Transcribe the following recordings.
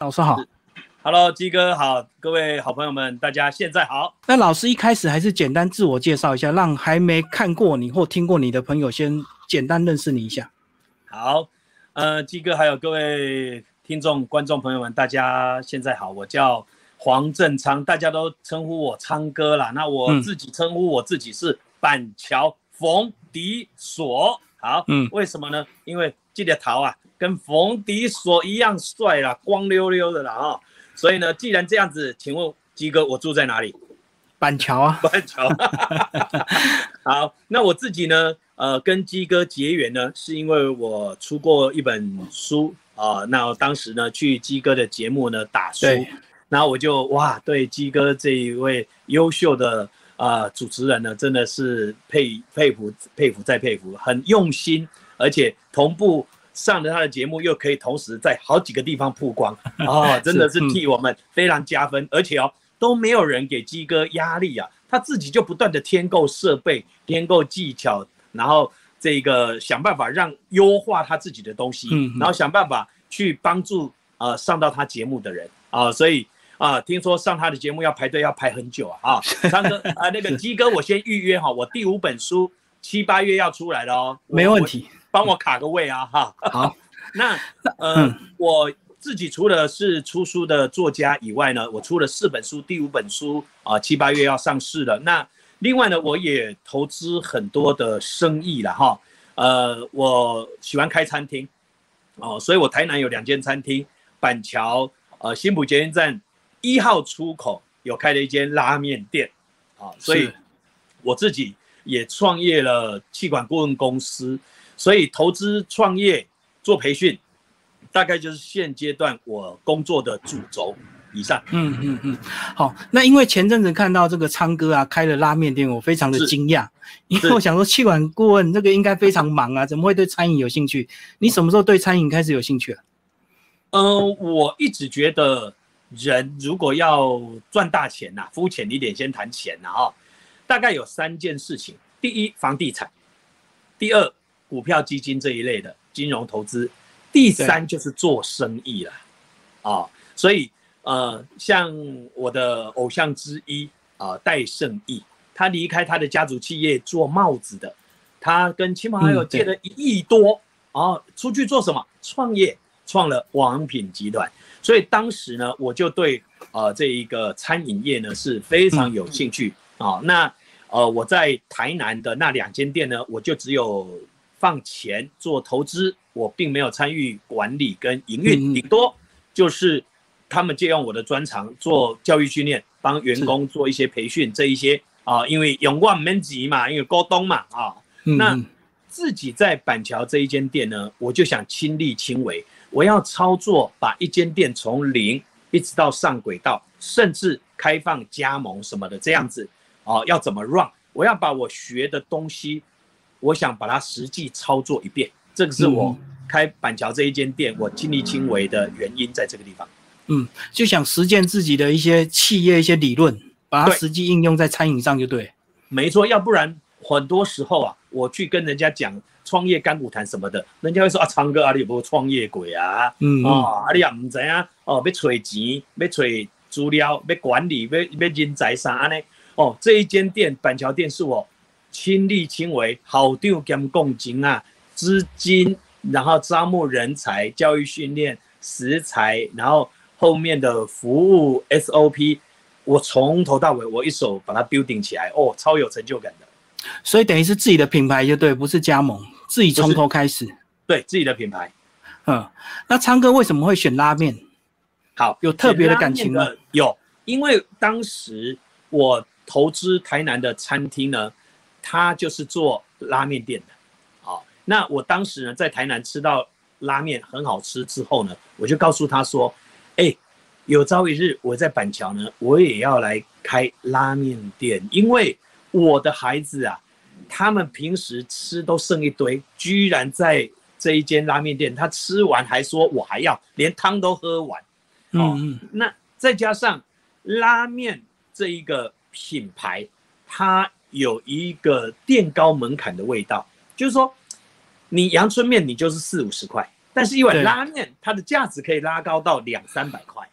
老师好，Hello，鸡哥好，各位好朋友们，大家现在好。那老师一开始还是简单自我介绍一下，让还没看过你或听过你的朋友先简单认识你一下。好，呃，鸡哥还有各位听众、观众朋友们，大家现在好，我叫黄正昌，大家都称呼我昌哥啦。那我自己称呼我自己是板桥冯迪所。好，嗯，为什么呢？因为记得逃啊，跟冯迪所一样帅啦，光溜溜的啦哈。所以呢，既然这样子，请问鸡哥，我住在哪里？板桥啊，板桥。好，那我自己呢，呃，跟鸡哥结缘呢，是因为我出过一本书啊。那当时呢，去鸡哥的节目呢打书，然后我就哇，对鸡哥这一位优秀的。啊，主持人呢，真的是佩佩服佩服再佩服，很用心，而且同步上了他的节目，又可以同时在好几个地方曝光 啊，真的是替我们非常加分。而且哦，都没有人给鸡哥压力啊，他自己就不断的添购设备、添购技巧，然后这个想办法让优化他自己的东西，然后想办法去帮助呃上到他节目的人啊，所以。啊，听说上他的节目要排队，要排很久啊！啊，昌哥啊，那个鸡哥，我先预约哈，我第五本书七八月要出来了哦，没问题，帮我卡个位啊哈。好，那呃，我自己除了是出书的作家以外呢，我出了四本书，第五本书啊七八月要上市了。那另外呢，我也投资很多的生意了哈。呃，我喜欢开餐厅哦，所以我台南有两间餐厅，板桥呃新浦捷运站。一号出口有开了一间拉面店，啊，所以我自己也创业了气管顾问公司，所以投资创业做培训，大概就是现阶段我工作的主轴以上。嗯嗯嗯，好，那因为前阵子看到这个昌哥啊开了拉面店，我非常的惊讶，因为我想说气管顾问这个应该非常忙啊，怎么会对餐饮有兴趣？你什么时候对餐饮开始有兴趣啊？嗯，我一直觉得。人如果要赚大钱呐，肤浅一点先谈钱呐哈，大概有三件事情：第一，房地产；第二，股票基金这一类的金融投资；第三就是做生意了啊。所以呃，像我的偶像之一啊，戴胜义，他离开他的家族企业做帽子的，他跟亲朋好友借了一亿多啊，出去做什么？创业，创了王品集团。所以当时呢，我就对呃这一个餐饮业呢是非常有兴趣啊。那呃我在台南的那两间店呢，我就只有放钱做投资，我并没有参与管理跟营运，顶多就是他们借用我的专长做教育训练，帮员工做一些培训这一些啊。因为永旺门级嘛，因为高东嘛啊。那自己在板桥这一间店呢，我就想亲力亲为。我要操作，把一间店从零一直到上轨道，甚至开放加盟什么的这样子，啊，要怎么 run？我要把我学的东西，我想把它实际操作一遍。这个是我开板桥这一间店，我亲力亲为的原因在这个地方。嗯，就想实践自己的一些企业一些理论，把它实际应用在餐饮上就对。没错，要不然很多时候啊，我去跟人家讲。创业干股谈什么的，人家会说啊，昌哥啊，你有有创业鬼啊？嗯哦，啊，你也唔知啊？哦，要揣钱，要揣资料，要管理，要要人才啥安尼？哦，这一间店板桥店是我亲力亲为，好丢兼共金啊，资金，然后招募人才，教育训练，食材，然后后面的服务 SOP，我从头到尾我一手把它 building 起来，哦，超有成就感的。所以等于是自己的品牌就对，不是加盟。自己从头开始，对自己的品牌，嗯，那昌哥为什么会选拉面？好，有特别的感情吗？有，因为当时我投资台南的餐厅呢，他就是做拉面店的，好，那我当时呢在台南吃到拉面很好吃之后呢，我就告诉他说，哎，有朝一日我在板桥呢，我也要来开拉面店，因为我的孩子啊。他们平时吃都剩一堆，居然在这一间拉面店，他吃完还说我还要，连汤都喝完。嗯，那再加上拉面这一个品牌，它有一个垫高门槛的味道，就是说，你阳春面你就是四五十块，但是一碗拉面它的价值可以拉高到两三百块。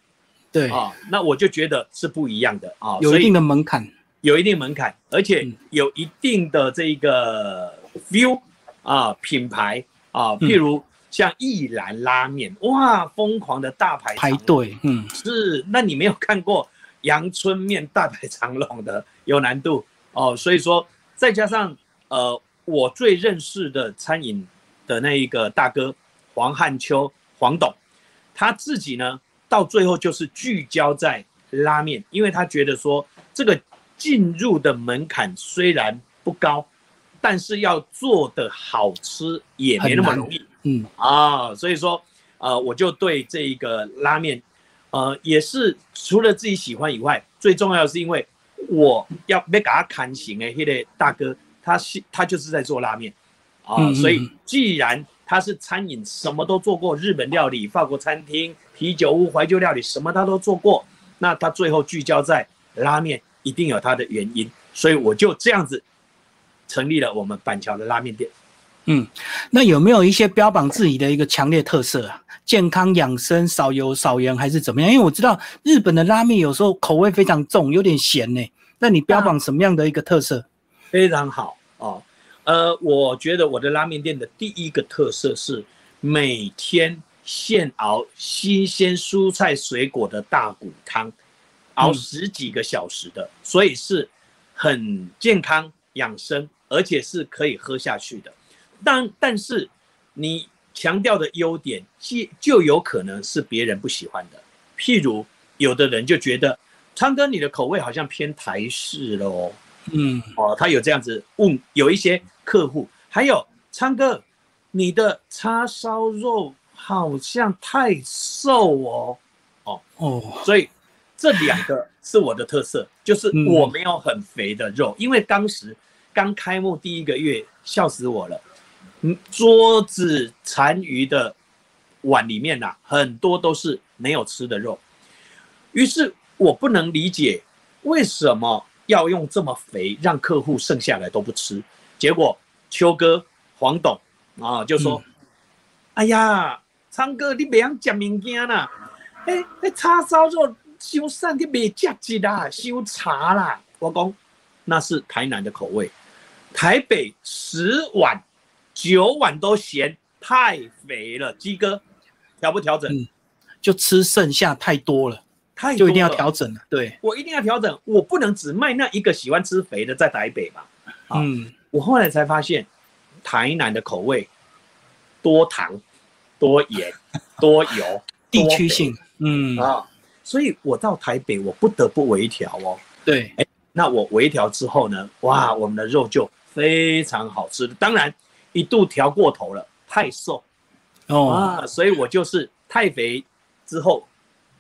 对，啊，那我就觉得是不一样的啊，有一定的门槛。有一定门槛，而且嗯。有一定的这个 view 啊品牌啊，嗯。譬如像一兰拉面，哇，疯狂的大排排队，嗯，是，那你没有看过阳春面大排长龙的，有难度哦。所以说，再加上呃，我最认识的餐饮的那一个大哥黄汉秋黄董，他自己呢，到最后就是聚焦在拉面，因为他觉得说这个进入的门槛虽然不高，但是要做的好吃也没那么容易。嗯，啊，所以说，呃，我就对这一个拉面，呃，也是除了自己喜欢以外，最重要的是因为我要被给他砍醒诶，那个大哥，他是他就是在做拉面。啊，嗯嗯所以嗯。既然他是餐饮，什么都做过，日本料理、法国餐厅、啤酒屋、怀旧料理，什么他都做过，那他最后聚焦在拉面，一定有他的原因，所以我就这样子成立了我们板桥的拉面店。嗯，那有没有一些标榜自己的一个强烈特色啊？健康养生、少油少盐还是怎么样？因为我知道日本的拉面有时候口味非常重，有点咸呢。那你标榜什么样的一个特色？非常好哦。呃，我觉得我的拉面店的第一个特色是每天现熬新鲜蔬菜水果的大骨汤，熬嗯十几个小时的，所以是很健康养生，而且是可以喝下去的。但但是你强调的优点，就就有可能是别人不喜欢的。譬如有的人就觉得，昌哥你的口味好像偏台式了哦。嗯，哦，他有这样子问，有一些客户，还有昌哥，你的叉烧肉好像太瘦哦，哦。哦，所以这两个是我的特色，就是嗯。我没有很肥的肉，因为当时刚开幕第一个月，笑死我了，嗯，桌子残余的碗里面呐、很多都是没有吃的肉，于是我不能理解为什么要用这么肥，让客户剩下来都不吃。结果秋哥、黄董啊就说：“哎呀，昌哥你别样讲物件啦，哎哎叉烧肉修散你别夹子啦，修茶啦。”我讲那是台南的口味，台北十碗九碗都嫌，太肥了。鸡哥调不调整？嗯就吃剩下太多了，太就一定要调整了。对，我一定要调整，我不能只卖那一个喜欢吃肥的在台北嘛。嗯，我后来才发现，台南的口味多糖、多盐、多油，地区性，嗯啊，所以我到台北我不得不微调哦。对，那我微调之后呢，哇，我们的肉就非常好吃。当然一度调过头了，太瘦哦，啊，所以我就是太肥之后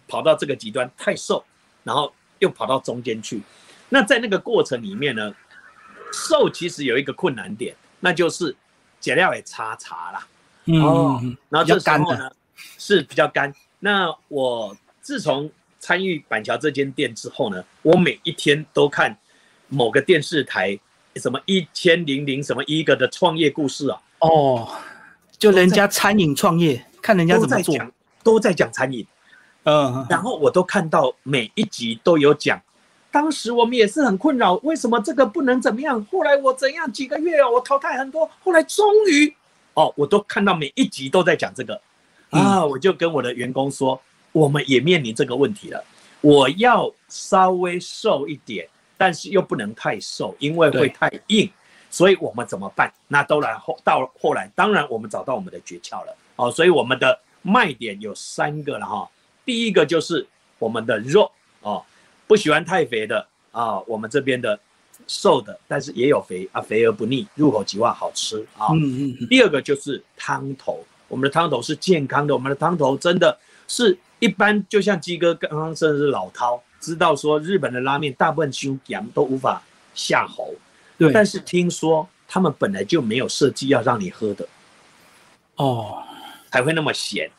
跑到这个极端太瘦，然后又跑到中间去。那在那个过程里面呢，瘦其实有一个困难点，那就是解料也差茶啦。嗯然后这时候呢是比较干。那我自从参与板桥这间店之后呢，我每一天都看某个电视台什么一千零零什么一个的创业故事啊，哦，就人家餐饮创业，看人家都怎么做，在讲都在讲餐饮，嗯，然后我都看到每一集都有讲。当时我们也是很困扰，为什么这个不能怎么样？后来我怎样几个月哦，我淘汰很多，后来终于哦，我都看到每一集都在讲这个。啊，我就跟我的员工说，我们也面临这个问题了，我要稍微瘦一点，但是又不能太瘦，因为会太硬，所以我们怎么办？那都然后到后来，当然我们找到我们的诀窍了哦，所以我们的卖点有三个了哈，第一个就是我们的肉哦。不喜欢太肥的啊，我们这边的瘦的，但是也有肥啊，肥而不腻，入口即化，好吃啊。嗯嗯嗯，第二个就是汤头，我们的汤头是健康的，我们的汤头真的是一般，就像鸡哥刚刚甚至是老饕知道说，日本的拉面大部分修羊都无法下喉，对，但是听说他们本来就没有设计要让你喝的，哦，才会那么咸。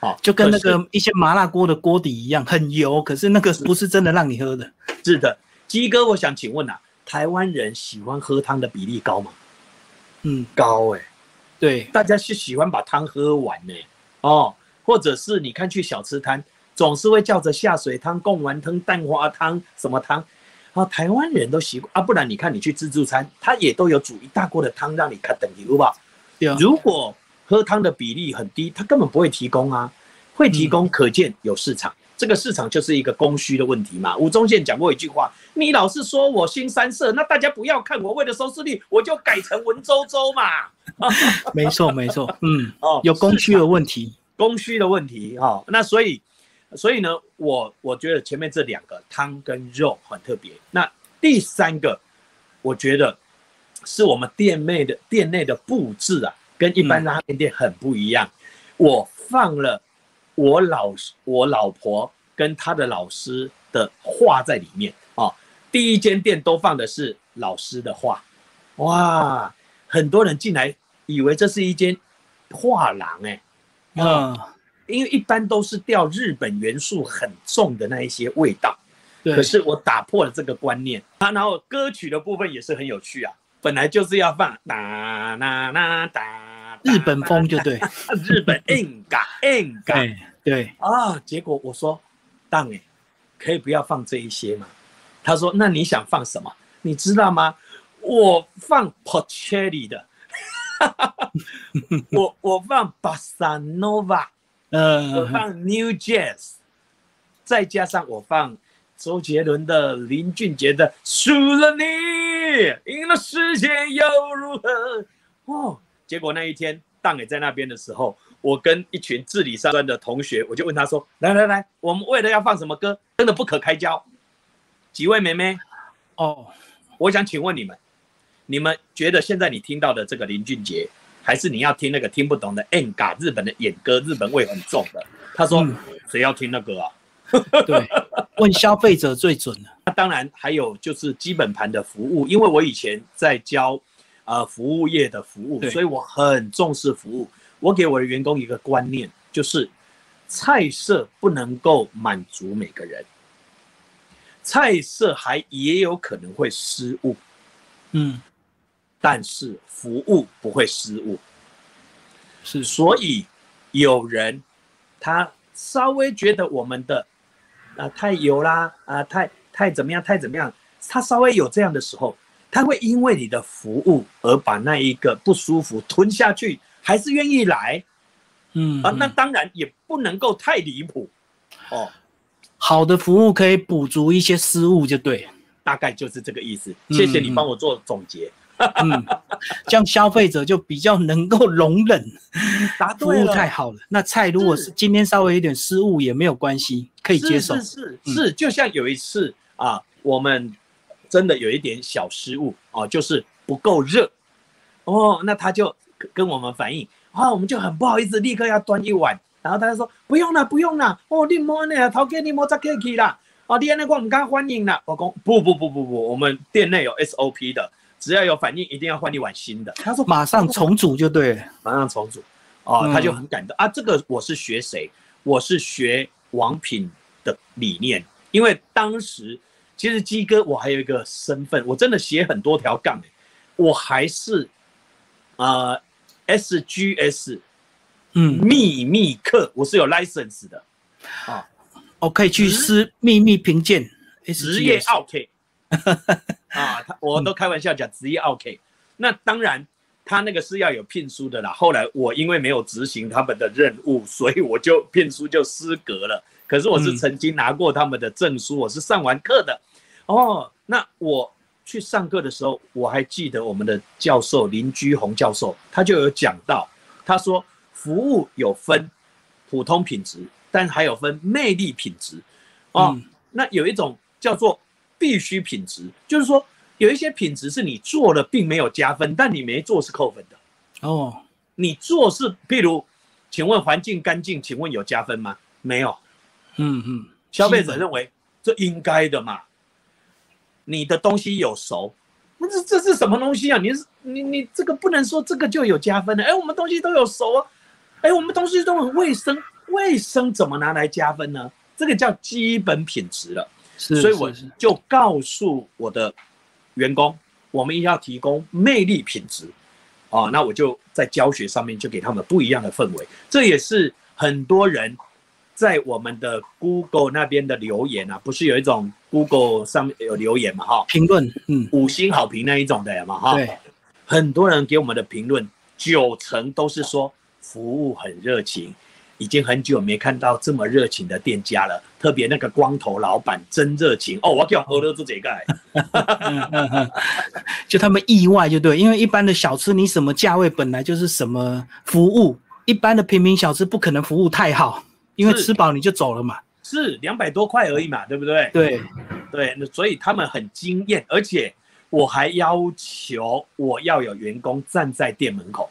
哦，就跟那个一些麻辣锅的锅底一样，很油，可是那个不是真的让你喝的。是的，鸡哥，我想请问啊，台湾人喜欢喝汤的比例高吗？嗯，高哎、对，大家是喜欢把汤喝完呢、哦，或者是你看去小吃摊，总是会叫着下水汤、贡丸汤、蛋花汤什么汤，啊，台湾人都习惯啊，不然你看你去自助餐，他也都有煮一大锅的汤让你看等级，好不好？对啊，如果喝汤的比例很低，他根本不会提供啊，会提供可见有市场。这个市场就是一个供需的问题嘛。吴宗宪讲过一句话：“你老是说我新三色，那大家不要看我，为了收视率，我就改成文绉绉嘛。”没错，没错，嗯，哦，有供需的问题，供需的问题哈。那所以，所以呢，我我觉得前面这两个汤跟肉很特别。那第三个，我觉得是我们店内的店内的布置啊，跟一般拉面店很不一样。我放了。我老师、我老婆跟他的老师的画在里面啊。第一间店都放的是老师的画，哇，很多人进来以为这是一间画廊哎，嗯，因为一般都是调日本元素很重的那一些味道，可是我打破了这个观念啊。然后歌曲的部分也是很有趣啊，本来就是要放哒啦啦哒，日本风就对，日本 N 嘎。对啊，结果我说，当哎，可以不要放这一些吗？他说，那你想放什么？你知道吗？我放 p o c h e l l i 的，我我放 Bossa Nova，嗯，我放 New Jazz，再加上我放周杰伦的、林俊杰的《输了你》，赢了世界又如何？哦，结果那一天，当也在那边的时候。我跟一群治理上专的同学，我就问他说：“来来来，我们为了要放什么歌，真的不可开交。几位妹妹，哦，我想请问你们，你们觉得现在你听到的这个林俊杰，还是你要听那个听不懂的 N 嘎日本的演歌，日本味很重的？他说，谁要听那个啊？对，问消费者最准了。那 当然还有就是基本盘的服务，因为我以前在教，呃，服务业的服务，所以我很重视服务。我给我的员工一个观念，就是菜色不能够满足每个人，菜色还也有可能会失误，嗯，但是服务不会失误，是，所以有人他稍微觉得我们的啊太油啦啊太太怎么样太怎么样，他稍微有这样的时候，他会因为你的服务而把那一个不舒服吞下去。还是愿意来，嗯啊，那当然也不能够太离谱，哦，好的服务可以补足一些失误，就对，大概就是这个意思。谢谢你帮我做总结，嗯，这样消费者就比较能够容忍，答服务太好了。那菜如果是今天稍微有点失误也没有关系，可以接受。是是是，就像有一次啊，我们真的有一点小失误啊，就是不够热，哦，那他就。跟我们反映啊，我们就很不好意思，立刻要端一碗。然后他就说不用了，不用了。哦，你摸呢？头给你摸再客气啦。哦，店内我们刚欢迎了。我讲不不不不不，我们店内有 SOP 的，只要有反应，一定要换一碗新的。他说马上重组就对，马上重组。哦，他就很感动啊。这个我是学谁？我是学王品的理念。因为当时其实鸡哥我还有一个身份，我真的写很多条杠我还是啊。SGS，嗯，秘密课我是有 license 的，啊，我可以去撕秘密评鉴，职业 OK，啊，他我都开玩笑讲职业 OK，那当然他那个是要有聘书的啦。后来我因为没有执行他们的任务，所以我就聘书就失格了。可是我是曾经拿过他们的证书，我是上完课的。哦，那我。去上课的时候，我还记得我们的教授林居宏教授，他就有讲到，他说服务有分普通品质，但还有分魅力品质，哦，那有一种叫做必须品质，就是说有一些品质是你做了并没有加分，但你没做是扣分的。哦，你做是，譬如，请问环境干净，请问有加分吗？没有。嗯嗯，消费者认为这应该的嘛。你的东西有熟，那这这是什么东西啊？你是你你这个不能说这个就有加分的。哎，我们东西都有熟啊，哎，我们东西都很卫生，卫生怎么拿来加分呢？这个叫基本品质了。是，所以我就告诉我的员工，我们一定要提供魅力品质啊。那我就在教学上面就给他们不一样的氛围。这也是很多人在我们的 Google 那边的留言啊，不是有一种 Google 上面有留言嘛，哈，评论，嗯，五星好评那一种的嘛，哈，对，很多人给我们的评论，九成都是说服务很热情。已经很久没看到这么热情的店家了，特别那个光头老板真热情哦！我叫俄罗斯这个，就他们意外就对，因为一般的小吃你什么价位本来就是什么服务，一般的平民小吃不可能服务太好，因为吃饱你就走了嘛。是两百多块而已嘛，对不对？对对，那所以他们很惊艳，而且我还要求我要有员工站在店门口。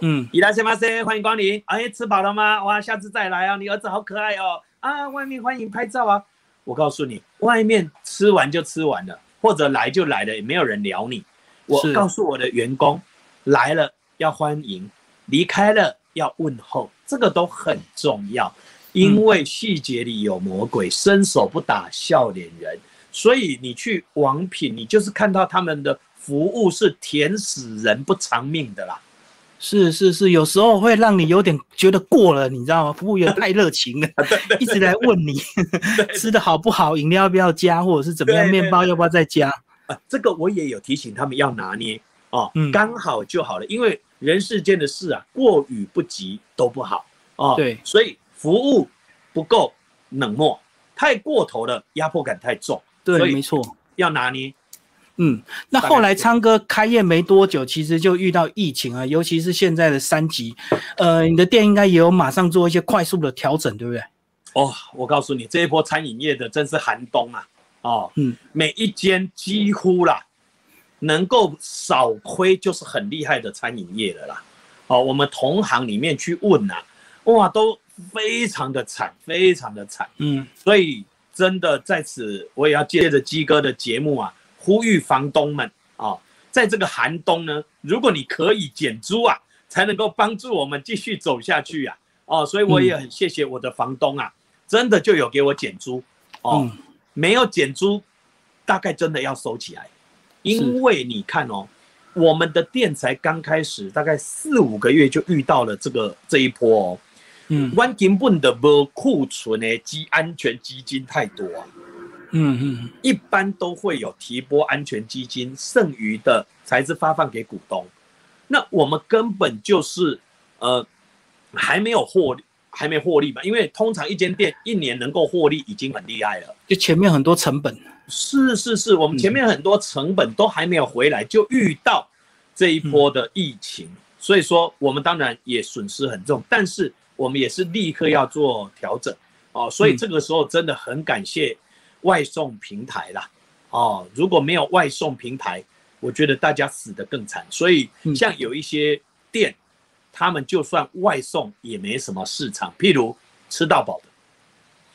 嗯，伊拉先马塞，欢迎光临。哎，吃饱了吗？哇，下次再来啊！你儿子好可爱哦。啊，外面欢迎拍照啊。我告诉你，外面吃完就吃完了，或者来就来了，也没有人聊你。我告诉我的员工，来了要欢迎，离开了要问候，这个都很重要。因为细节里有魔鬼，伸手不打笑脸人。所以你去王品，你就是看到他们的服务是甜死人不偿命的啦。是是是，有时候会让你有点觉得过了，你知道吗？服务员太热情了，一直来问你 吃的好不好，饮料要不要加，或者是怎么样，面包要不要再加？啊，这个我也有提醒他们要拿捏哦，刚好就好了。因为人世间的事啊，过与不及都不好哦。对，所以服务不够冷漠，太过头了，压迫感太重。对，没错，要拿捏。嗯，那后来昌哥开业没多久，其实就遇到疫情啊，尤其是现在的三级，呃，你的店应该也有马上做一些快速的调整，对不对？哦，我告诉你，这一波餐饮业的真是寒冬啊！哦，嗯，每一间几乎啦，能够少亏就是很厉害的餐饮业了啦。哦，我们同行里面去问呐，哇，都非常的惨，非常的惨。嗯，所以真的在此，我也要借着鸡哥的节目啊。呼吁房东们啊，在这个寒冬呢，如果你可以减租啊，才能够帮助我们继续走下去呀。哦，所以我也很谢谢我的房东啊，真的就有给我减租哦。没有减租，大概真的要收起来，因为你看哦，我们的店才刚开始，大概四五个月就遇到了这个这一波哦。嗯，关根本的无库存的基安全基金太多啊。嗯嗯，一般都会有提拨安全基金，剩余的才是发放给股东。那我们根本就是呃还没有获利，还没获利嘛？因为通常一间店一年能够获利已经很厉害了，就前面很多成本。是是是，我们前面很多成本都还没有回来，就遇到这一波的疫情，所以说我们当然也损失很重，但是我们也是立刻要做调整哦。所以这个时候真的很感谢。外送平台啦，哦，如果没有外送平台，我觉得大家死得更惨。所以像有一些店，他们就算外送也没什么市场。譬如吃到饱的，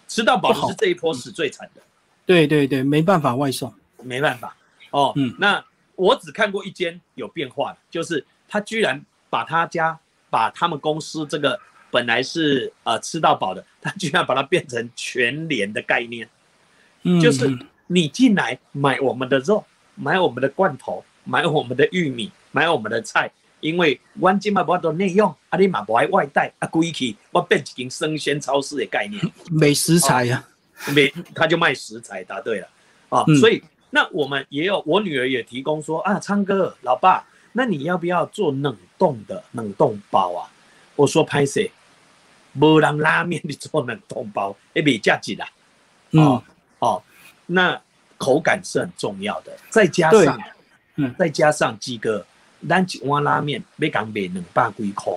吃到饱是这一波死最惨的。对对对，没办法外送，没办法。哦，嗯，那我只看过一间有变化的，就是他居然把他家把他们公司这个本来是呃吃到饱的，他居然把它变成全联的概念。就是你进来买我们的肉，买我们的罐头，买我们的玉米，买我们的菜，因为我今嘛不多内用，啊你嘛不爱外带，啊归去我变一间生鲜超市的概念，美食材呀，美他就卖食材，答对了。啊，所以那我们也有，我女儿也提供说啊，昌哥老爸，那你要不要做冷冻的冷冻包啊？我说拍摄，无人拉面你做冷冻包，会袂价值啦，嗯。哦，那口感是很重要的，再加上，嗯，再加上几个，咱一碗拉面要讲卖两百几块，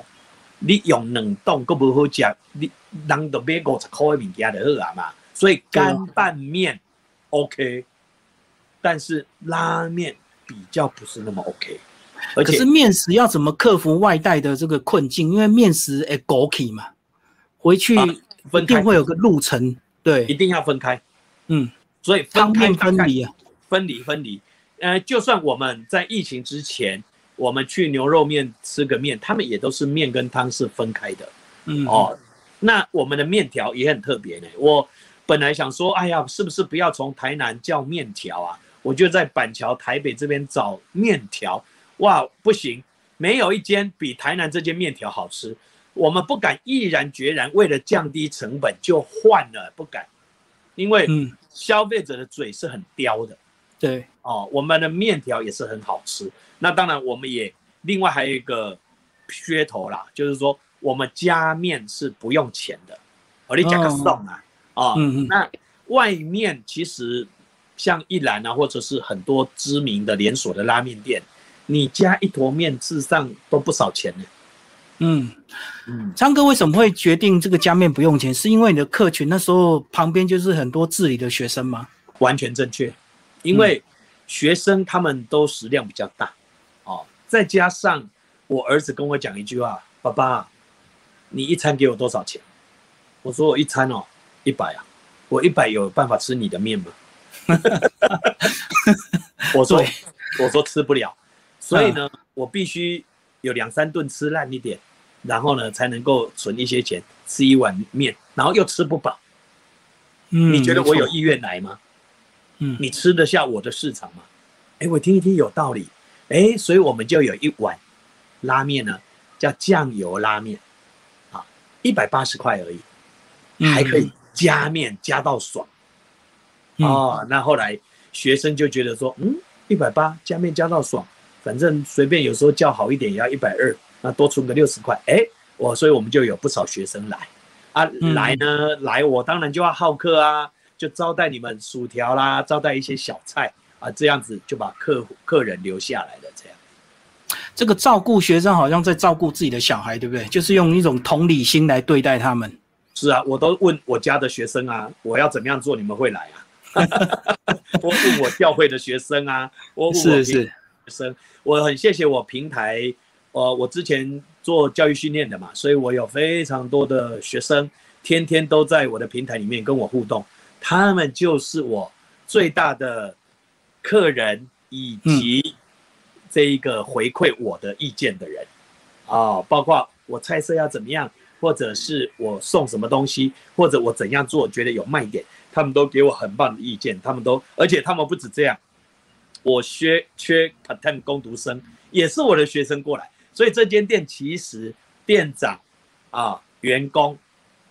你用冷冻都不好食，你人都买五十块的物件就好啊嘛。所以干拌面 OK，但是拉面比较不是那么 OK。而且面食要怎么克服外带的这个困境？因为面食诶枸杞嘛，回去一定会有个路程，对，一定要分开。嗯，所以分开分离啊，分离分离。呃，就算我们在疫情之前，我们去牛肉面吃个面，他们也都是面跟汤是分开的。嗯哦，那我们的面条也很特别呢。我本来想说，哎呀，是不是不要从台南叫面条啊？我就在板桥、台北这边找面条。哇，不行，没有一间比台南这间面条好吃。我们不敢毅然决然为了降低成本就换了，不敢，因为嗯，消费者的嘴是很刁的。对，哦。我们的面条也是很好吃，那当然我们也另外还有一个噱头啦，就是说我们加面是不用钱的，我你加个哦送啊，啊、嗯嗯。那外面其实像一兰啊，或者是很多知名的连锁的拉面店，你加一坨面，事实上都不少钱呢。嗯，嗯，昌哥为什么会决定这个加面不用钱？是因为你的客群那时候旁边就是很多自理的学生吗？完全正确，因为学生他们都食量比较大，哦，再加上我儿子跟我讲一句话：“爸爸，你一餐给我多少钱？”我说：“我一餐哦，一百啊，我一百有办法吃你的面吗？” 我说：“我说吃不了，所以呢，我必须有两三顿吃烂一点，然后呢才能够存一些钱吃一碗面，然后又吃不饱。嗯，你觉得我有？意愿来吗？”嗯，你吃得下我的市场吗？哎，我听一听有道理，哎，所以我们就有一碗拉面呢，叫酱油拉面，啊，一百八十块而已，嗯还可以加面加到爽嗯哦。那后来学生就觉得说，嗯，一百八加面加到爽，反正随便有时候叫好一点也要一百二，那多出个六十块，哎，我所以我们就有不少学生来啊，嗯来呢来，我当然就要好客啊。就招待你们薯条啦，招待一些小菜啊，这样子就把客客人留下来了。这样这个照顾学生好像在照顾自己的小孩，对不对？就是用一种同理心来对待他们。是啊，我都问我家的学生啊，我要怎么样做你们会来啊？我问我教会的学生啊，我问我是是，生，我很谢谢我平台，呃，我之前做教育训练的嘛，所以我有非常多的学生，天天都在我的平台里面跟我互动，他们就是我最大的客人以及这一个回馈我的意见的人，啊、包括我猜测要怎么样，或者是我送什么东西，或者我怎样做觉得有卖点，他们都给我很棒的意见，他们都，而且他们不止这样，我缺缺 part time 工读生，也是我的学生过来，所以这间店其实店长啊、员工、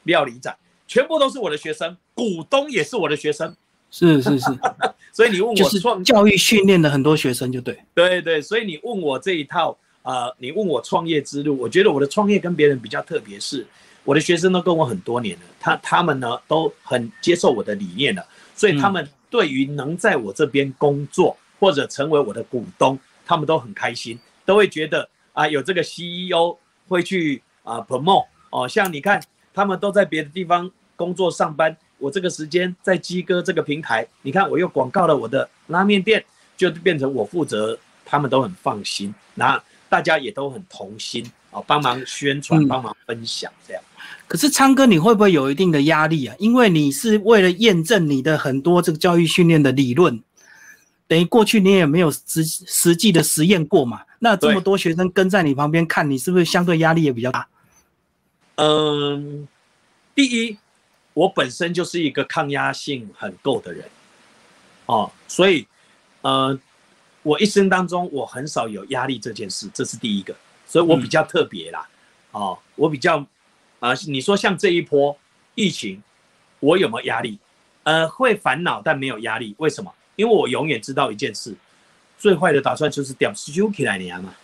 料理长全部都是我的学生，股东也是我的学生，是是是，所以你问就是我创教育训练的很多学生，就对。对对，所以你问我这一套，呃，你问我创业之路，我觉得我的创业跟别人比较特别，是我的学生都跟我很多年了，他他们呢都很接受我的理念了，所以他们对于能在我这边工作或者成为我的股东，他们都很开心，都会觉得啊有这个 CEO 会去啊 promote 哦，像你看他们都在别的地方工作上班，我这个时间在鸡哥这个平台，你看我又广告了我的拉面店。就变成我负责，他们都很放心，那大家也都很同心啊，帮忙宣传，嗯帮忙分享，这样。可是昌哥，你会不会有一定的压力啊？因为你是为了验证你的很多这个教育训练的理论，等于过去你也没有实实际的实验过嘛。那这么多学生跟在你旁边看，你是不是相对压力也比较大？嗯，第一，我本身就是一个抗压性很够的人，哦，所以，呃，我一生当中我很少有压力这件事，这是第一个，所以我比较特别啦，哦，我比较，啊、你说像这一波疫情，我有没有压力？呃，会烦恼，但没有压力，为什么？因为我永远知道一件事，最坏的打算就是掉收起来你嘛，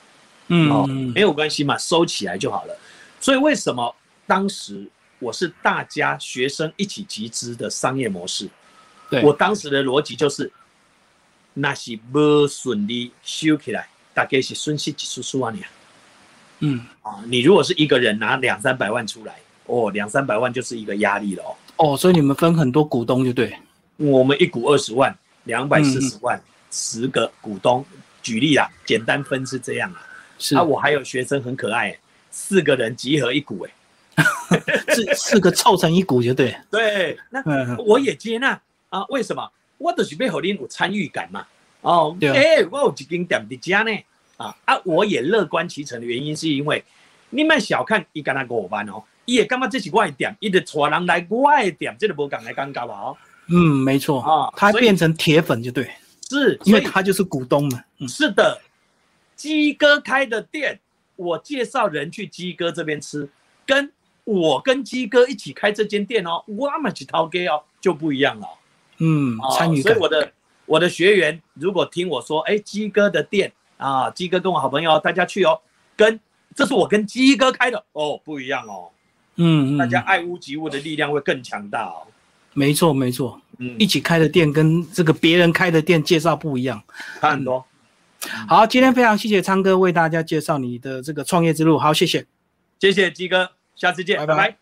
哦，嗯，没有关系嘛，收起来就好了。所以为什么当时我是大家学生一起集资的商业模式？对，我当时的逻辑就是，那是不顺利收起来，大概是损失几十数万年嗯，啊。你如果是一个人拿两三百万出来，哦，两三百万就是一个压力了哦。哦，所以你们分很多股东，就对。我们一股二十万，两百四十万，十个股东，举例啦，简单分是这样啊。是啊，我还有学生很可爱，四个人集合一股，哎，四四个凑成一股，就对。对，那嗯，我也接纳啊。为什么？我就是要和恁有参与感嘛。哦，哎、我有一间店伫家呢。啊啊，我也乐观其成的原因是因为，你们小看伊干那五万哦，伊也感觉这是我的店，伊就带人来我的店，这个无讲来尴尬吧？哦，嗯，没错啊他变成铁粉就对，是，因为他就是股东嘛。嗯，是的，鸡哥开的店，我介绍人去鸡哥这边吃，跟我跟鸡哥一起开这间店哦，我们去掏给哦，就不一样了。嗯，参与所以我的我的学员如果听我说，哎，鸡哥的店啊，鸡哥跟我好朋友，大家去哦，跟这是我跟鸡哥开的哦，不一样哦。嗯嗯，大家爱屋及乌的力量会更强大哦。没错没错，嗯，一起开的店跟这个别人开的店介绍不一样，差很多。好，今天非常谢谢昌哥为大家介绍你的这个创业之路，好，谢谢，谢谢鸡哥，下次见，拜拜。拜拜